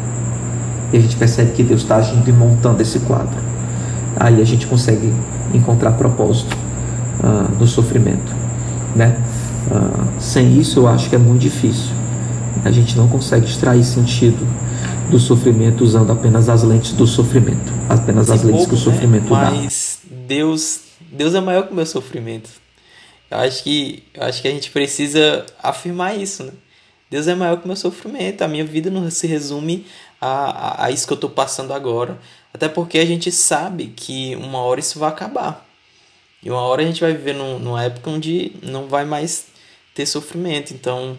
e a gente percebe que Deus está agindo e montando esse quadro. Aí a gente consegue encontrar propósito uh, no sofrimento, né? Uh, sem isso eu acho que é muito difícil. A gente não consegue extrair sentido do sofrimento usando apenas as lentes do sofrimento, apenas Esse as lentes pouco, que o né? sofrimento né? dá. Mas Deus, Deus é maior que o meu sofrimento. Eu acho que, eu acho que a gente precisa afirmar isso, né? Deus é maior que o meu sofrimento. A minha vida não se resume a, a, a isso que eu estou passando agora. Até porque a gente sabe que uma hora isso vai acabar. E uma hora a gente vai viver num, numa época onde não vai mais ter sofrimento. Então,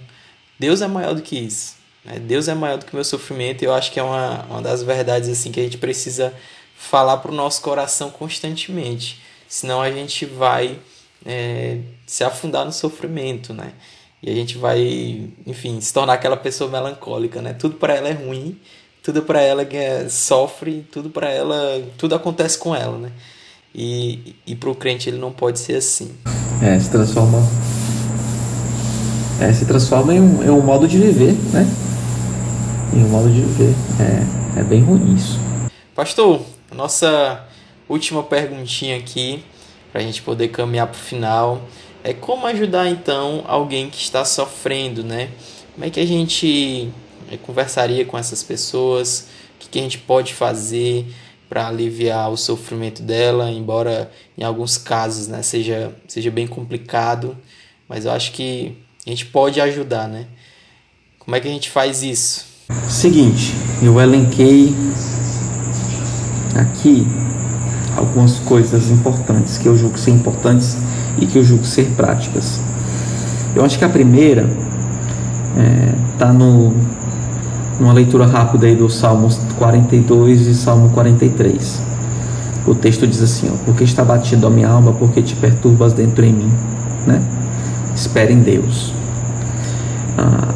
Deus é maior do que isso. Né? Deus é maior do que o meu sofrimento. E eu acho que é uma, uma das verdades assim que a gente precisa falar para o nosso coração constantemente. Senão a gente vai é, se afundar no sofrimento, né? E a gente vai, enfim, se tornar aquela pessoa melancólica, né? Tudo para ela é ruim tudo para ela é, sofre, tudo para ela, tudo acontece com ela, né? E, e para o crente ele não pode ser assim. É, se transforma. É, se transforma em um, em um modo de viver, né? Em um modo de viver. É, é bem ruim isso. Pastor, nossa última perguntinha aqui, para a gente poder caminhar para o final, é como ajudar então alguém que está sofrendo, né? Como é que a gente conversaria com essas pessoas, o que, que a gente pode fazer para aliviar o sofrimento dela, embora em alguns casos né, seja, seja bem complicado, mas eu acho que gente pode ajudar, né? Como é que a gente faz isso? Seguinte, eu elenquei aqui algumas coisas importantes que eu julgo ser importantes e que eu julgo ser práticas. Eu acho que a primeira está é, no uma leitura rápida aí do Salmo 42 e Salmo 43. O texto diz assim: ó, Porque está batido a minha alma, porque te perturbas dentro em mim. Né? Espere em Deus. Ah,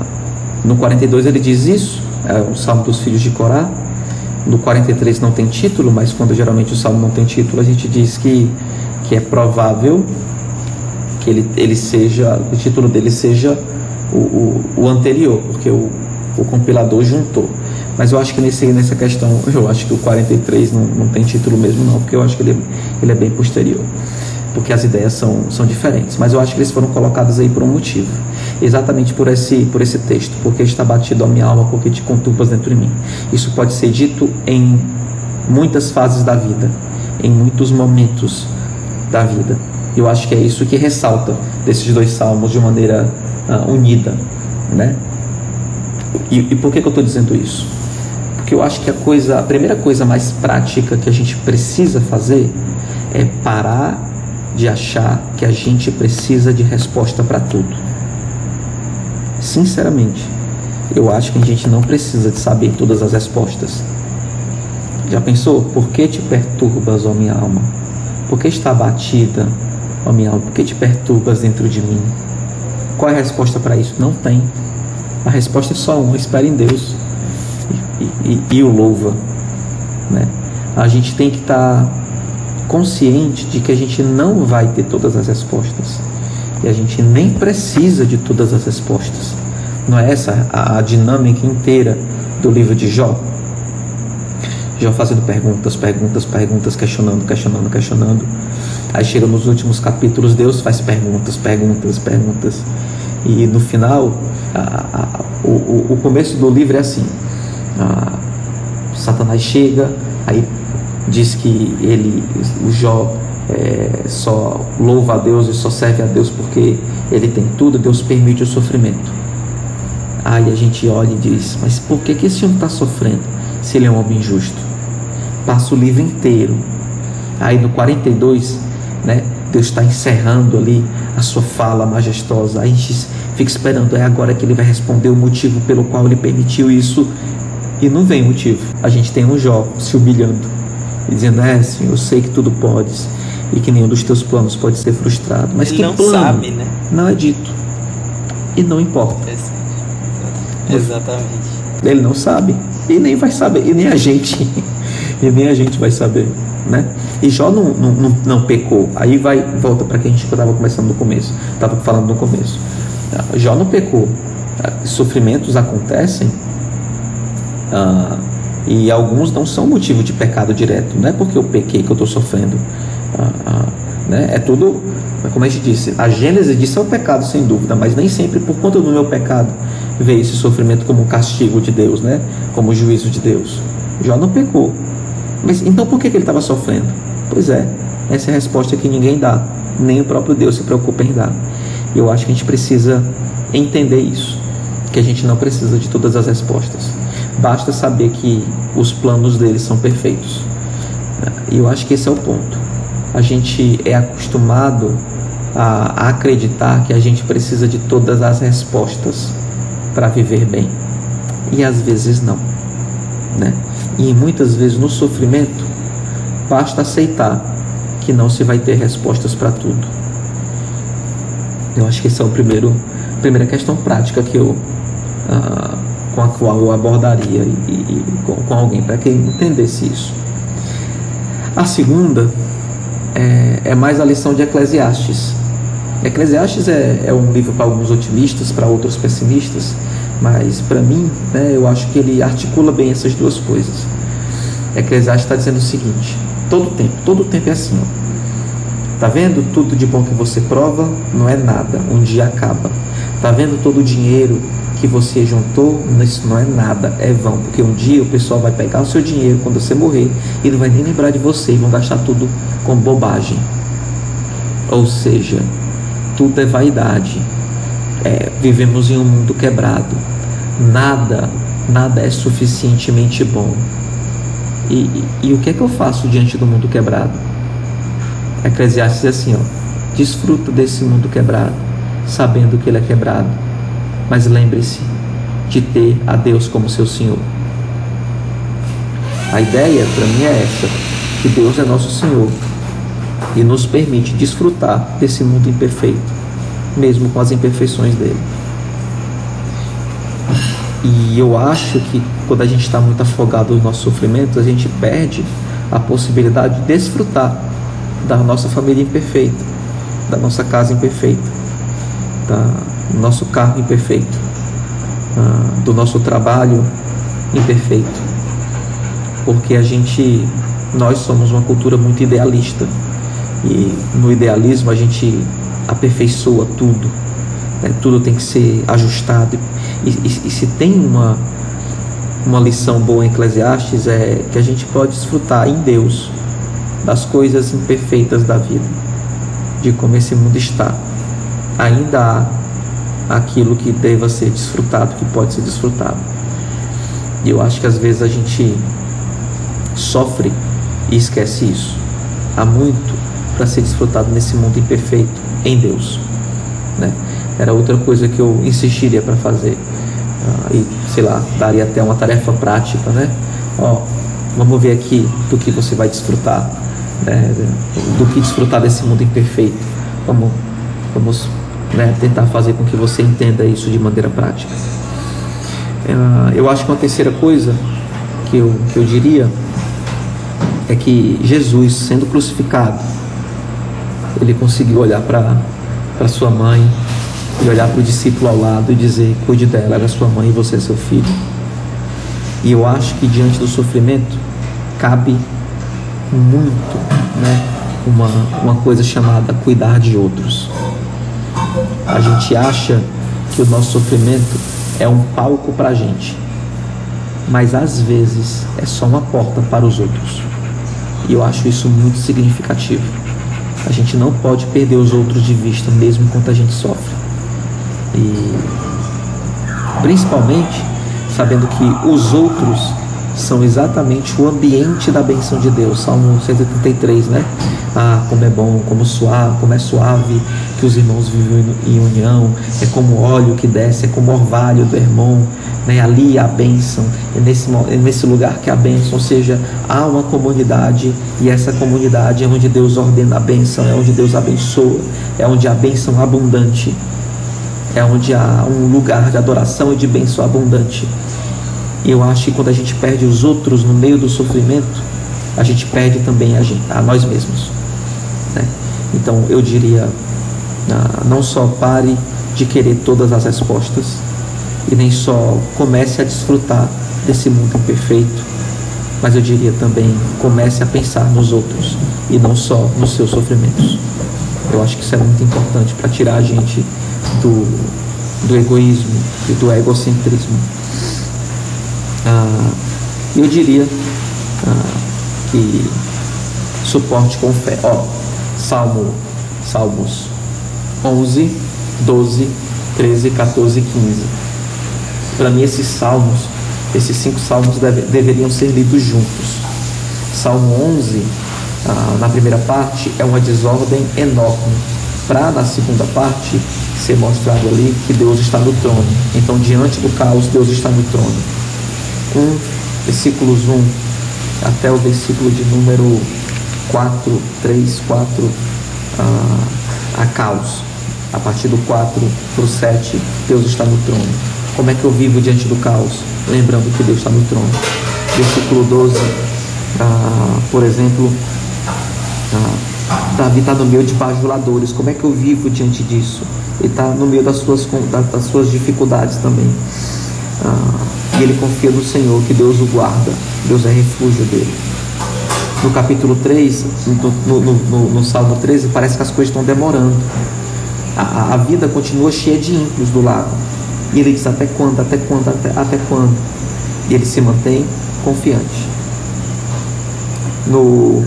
no 42 ele diz isso, é o Salmo dos filhos de Corá. No 43 não tem título, mas quando geralmente o salmo não tem título, a gente diz que, que é provável que ele, ele seja, o título dele seja o, o, o anterior, porque o, o compilador juntou. Mas eu acho que nesse, nessa questão, eu acho que o 43 não, não tem título mesmo, não, porque eu acho que ele, ele é bem posterior. Porque as ideias são, são diferentes. Mas eu acho que eles foram colocados aí por um motivo. Exatamente por esse, por esse texto. Porque está batido a minha alma, porque te conturpas dentro de mim. Isso pode ser dito em muitas fases da vida, em muitos momentos da vida. Eu acho que é isso que ressalta desses dois salmos de maneira uh, unida, né? E, e por que, que eu estou dizendo isso? Porque eu acho que a coisa, a primeira coisa mais prática que a gente precisa fazer é parar de achar que a gente precisa de resposta para tudo. Sinceramente, eu acho que a gente não precisa de saber todas as respostas. Já pensou? Por que te perturbas, ó minha alma? Por que está abatida, ó minha alma? Por que te perturbas dentro de mim? Qual é a resposta para isso? Não tem. A resposta é só uma: espere em Deus e, e, e o louva. Né? A gente tem que estar tá consciente de que a gente não vai ter todas as respostas e a gente nem precisa de todas as respostas. Não é essa a, a dinâmica inteira do livro de Jó? Jó fazendo perguntas, perguntas, perguntas, questionando, questionando, questionando. Aí chega nos últimos capítulos, Deus faz perguntas, perguntas, perguntas. E no final, a, a, o, o começo do livro é assim: Satanás chega, aí diz que ele, o Jó, é, só louva a Deus e só serve a Deus porque ele tem tudo, Deus permite o sofrimento. Aí a gente olha e diz: Mas por que, que esse homem está sofrendo se ele é um homem justo? Passa o livro inteiro. Aí no 42, né, Deus está encerrando ali a sua fala majestosa. Aí a gente fica esperando, é agora que ele vai responder o motivo pelo qual ele permitiu isso. E não vem motivo. A gente tem um Jó se humilhando e dizendo: É, Senhor, eu sei que tudo podes e que nenhum dos teus planos pode ser frustrado. Mas ele que não plano? sabe, né? Não é dito. E não importa. Exatamente. Ele não sabe. E nem vai saber. E nem a gente. <laughs> e nem a gente vai saber. Né? E Jó não, não, não, não pecou. Aí vai volta para que a gente estava começando no começo. Estava falando no começo. Jó não pecou. Sofrimentos acontecem ah, e alguns não são motivo de pecado direto. Não é porque eu pequei que eu estou sofrendo. Né? É tudo, como a gente disse, a gênese disso é o pecado, sem dúvida, mas nem sempre por conta do meu pecado veio esse sofrimento como castigo de Deus, né? como juízo de Deus. Jó não pecou. Mas então por que, que ele estava sofrendo? Pois é, essa é a resposta que ninguém dá, nem o próprio Deus se preocupa em dar. Eu acho que a gente precisa entender isso, que a gente não precisa de todas as respostas. Basta saber que os planos dele são perfeitos. E eu acho que esse é o ponto. A gente é acostumado a acreditar que a gente precisa de todas as respostas para viver bem. E às vezes não. Né? E muitas vezes no sofrimento, basta aceitar que não se vai ter respostas para tudo. Eu acho que essa é a primeira questão prática que eu, uh, com a qual eu abordaria e, e com, com, alguém para que entendesse isso. A segunda é, é, mais a lição de Eclesiastes. Eclesiastes é, é um livro para alguns otimistas, para outros pessimistas, mas para mim, né, eu acho que ele articula bem essas duas coisas. Eclesiastes está dizendo o seguinte: todo tempo, todo tempo é assim. Ó. Tá vendo tudo de bom que você prova? Não é nada, um dia acaba. Tá vendo todo o dinheiro que você juntou? Isso não é nada, é vão, porque um dia o pessoal vai pegar o seu dinheiro quando você morrer e não vai nem lembrar de você e vão gastar tudo com bobagem. Ou seja, tudo é vaidade. É, vivemos em um mundo quebrado. Nada, nada é suficientemente bom. E, e, e o que é que eu faço diante do mundo quebrado? Eclesiastes diz assim: ó, desfruta desse mundo quebrado, sabendo que ele é quebrado, mas lembre-se de ter a Deus como seu Senhor. A ideia para mim é essa: que Deus é nosso Senhor e nos permite desfrutar desse mundo imperfeito, mesmo com as imperfeições dele. E eu acho que quando a gente está muito afogado nos nossos sofrimentos, a gente perde a possibilidade de desfrutar da nossa família imperfeita, da nossa casa imperfeita, do nosso carro imperfeito, do nosso trabalho imperfeito. Porque a gente, nós somos uma cultura muito idealista. E no idealismo a gente aperfeiçoa tudo. Né? Tudo tem que ser ajustado. E, e, e se tem uma, uma lição boa em Eclesiastes é que a gente pode desfrutar em Deus das coisas imperfeitas da vida, de como esse mundo está. Ainda há aquilo que deva ser desfrutado, que pode ser desfrutado. E eu acho que às vezes a gente sofre e esquece isso. Há muito para ser desfrutado nesse mundo imperfeito em Deus. Né? Era outra coisa que eu insistiria para fazer. Ah, e sei lá, daria até uma tarefa prática, né? Ó, vamos ver aqui do que você vai desfrutar, né? do que desfrutar desse mundo imperfeito. Vamos, vamos né, tentar fazer com que você entenda isso de maneira prática. Ah, eu acho que uma terceira coisa que eu, que eu diria é que Jesus, sendo crucificado, ele conseguiu olhar para sua mãe e olhar para o discípulo ao lado e dizer: cuide dela, ela é sua mãe e você é seu filho. E eu acho que diante do sofrimento cabe muito né, uma, uma coisa chamada cuidar de outros. A gente acha que o nosso sofrimento é um palco para a gente, mas às vezes é só uma porta para os outros. E eu acho isso muito significativo. A gente não pode perder os outros de vista, mesmo enquanto a gente sofre. E principalmente sabendo que os outros são exatamente o ambiente da benção de Deus. Salmo 133, né? Ah, como é bom, como suave, como é suave que os irmãos vivem em união. É como óleo que desce, é como orvalho do irmão. Né? Ali a bênção, é nesse, é nesse lugar que a bênção. Ou seja, há uma comunidade e essa comunidade é onde Deus ordena a bênção, é onde Deus abençoa, é onde a bênção abundante é onde há um lugar de adoração e de bênção abundante. E eu acho que quando a gente perde os outros no meio do sofrimento, a gente perde também a, gente, a nós mesmos. Né? Então eu diria: ah, não só pare de querer todas as respostas, e nem só comece a desfrutar desse mundo imperfeito, mas eu diria também: comece a pensar nos outros e não só nos seus sofrimentos. Eu acho que isso é muito importante para tirar a gente do, do egoísmo e do egocentrismo. Ah, eu diria ah, que suporte com fé. Ó, Salmo, Salmos 11, 12, 13, 14 e 15. Para mim, esses salmos, esses cinco salmos deve, deveriam ser lidos juntos. Salmo 11, ah, na primeira parte, é uma desordem enorme. Para, na segunda parte, ser mostrado ali que Deus está no trono. Então, diante do caos, Deus está no trono. 1, versículos 1 até o versículo de número 4, 3, 4, a, a caos. A partir do 4 para o 7, Deus está no trono. Como é que eu vivo diante do caos? Lembrando que Deus está no trono. Versículo 12, ah, por exemplo, ah, Davi está no meio de bajuladores. Como é que eu vivo diante disso? Ele está no meio das suas, das suas dificuldades também. Ah, e ele confia no Senhor, que Deus o guarda, Deus é refúgio dele. No capítulo 3, no, no, no, no Salmo 13, parece que as coisas estão demorando. A, a, vida continua cheia de ímpios do lado. E ele diz: Até quando? Até quando? Até, até quando? E ele se mantém confiante. No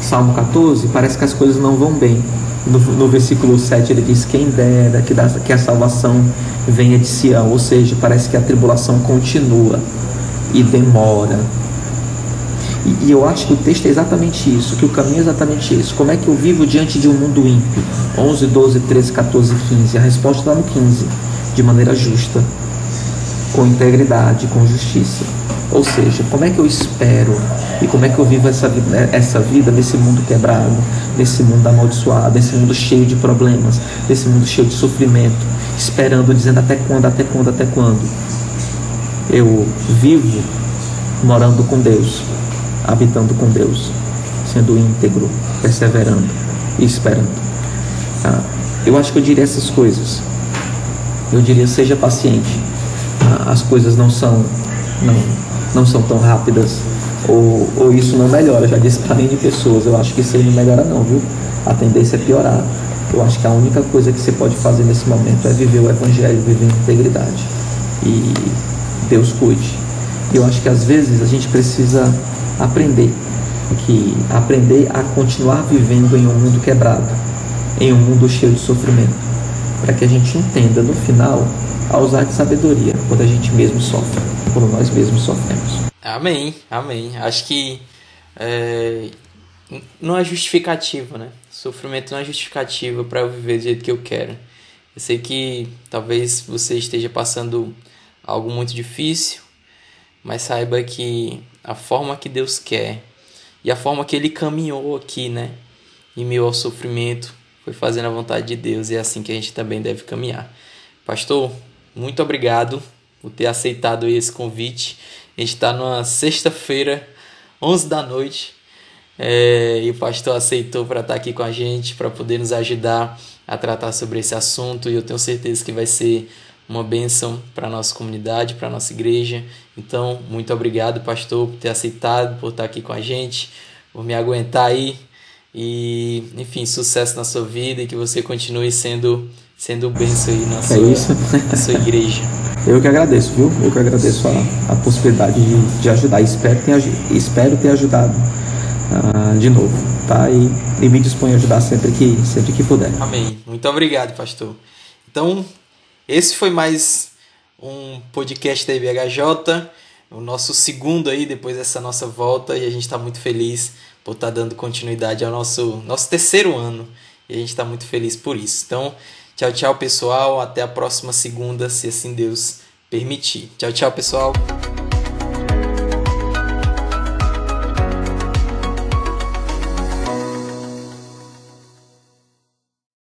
Salmo 14, parece que as coisas não vão bem no, no, versículo 7 ele diz: Quem dera que, da, que a salvação venha de Sião. Ou seja, parece que a tribulação continua e demora. E, e, eu acho que o texto é exatamente isso, que o caminho é exatamente isso. Como é que eu vivo diante de um mundo ímpio? 11, 12, 13, 14, 15. A resposta está no 15: de maneira justa, com integridade, com justiça. Ou seja, como é que eu espero e como é que eu vivo essa vida, né, essa vida nesse mundo quebrado, nesse mundo amaldiçoado, nesse mundo cheio de problemas, nesse mundo cheio de sofrimento, esperando, dizendo até quando, até quando, até quando. Eu vivo morando com Deus, habitando com Deus, sendo íntegro, perseverando e esperando. Ah, eu acho que eu diria essas coisas. Eu diria: seja paciente. Ah, as coisas não são não, não são tão rápidas ou, ou isso não melhora. Já disse para de pessoas, eu acho que isso aí não melhora não, viu? A tendência é piorar. Eu acho que a única coisa que você pode fazer nesse momento é viver o evangelho, viver em integridade. E Deus cuide. Eu acho que às vezes a gente precisa aprender que aprender a continuar vivendo em um mundo quebrado, em um mundo cheio de sofrimento, para que a gente entenda no final a usar de sabedoria quando a gente mesmo sofre, quando nós mesmos sofremos. Amém, amém. Acho que é, não é justificativa, né? Sofrimento não é justificativa para eu viver do jeito que eu quero. Eu sei que talvez você esteja passando algo muito difícil, mas saiba que a forma que Deus quer e a forma que ele caminhou aqui, né, em meio ao sofrimento, foi fazendo a vontade de Deus e é assim que a gente também deve caminhar. Pastor, muito obrigado por ter aceitado esse convite. A gente está numa sexta-feira, 11 da noite, é, e o pastor aceitou para estar tá aqui com a gente, para poder nos ajudar a tratar sobre esse assunto. E eu tenho certeza que vai ser uma bênção para a nossa comunidade, para a nossa igreja. Então, muito obrigado, pastor, por ter aceitado, por estar aqui com a gente, por me aguentar aí. E, enfim, sucesso na sua vida e que você continue sendo sendo bênção aí na, é sua, é na sua igreja. <laughs> Eu que agradeço, viu? Eu que agradeço a, a possibilidade de, de ajudar. Espero ter, espero ter ajudado uh, de novo, tá? E, e me disponho a ajudar sempre que, sempre que puder. Amém. Muito obrigado, pastor. Então, esse foi mais um podcast da IBHJ, o nosso segundo aí depois dessa nossa volta e a gente está muito feliz por estar tá dando continuidade ao nosso, nosso terceiro ano e a gente está muito feliz por isso. Então, tchau, tchau pessoal, até a próxima segunda, se assim Deus permitir. Tchau, tchau pessoal.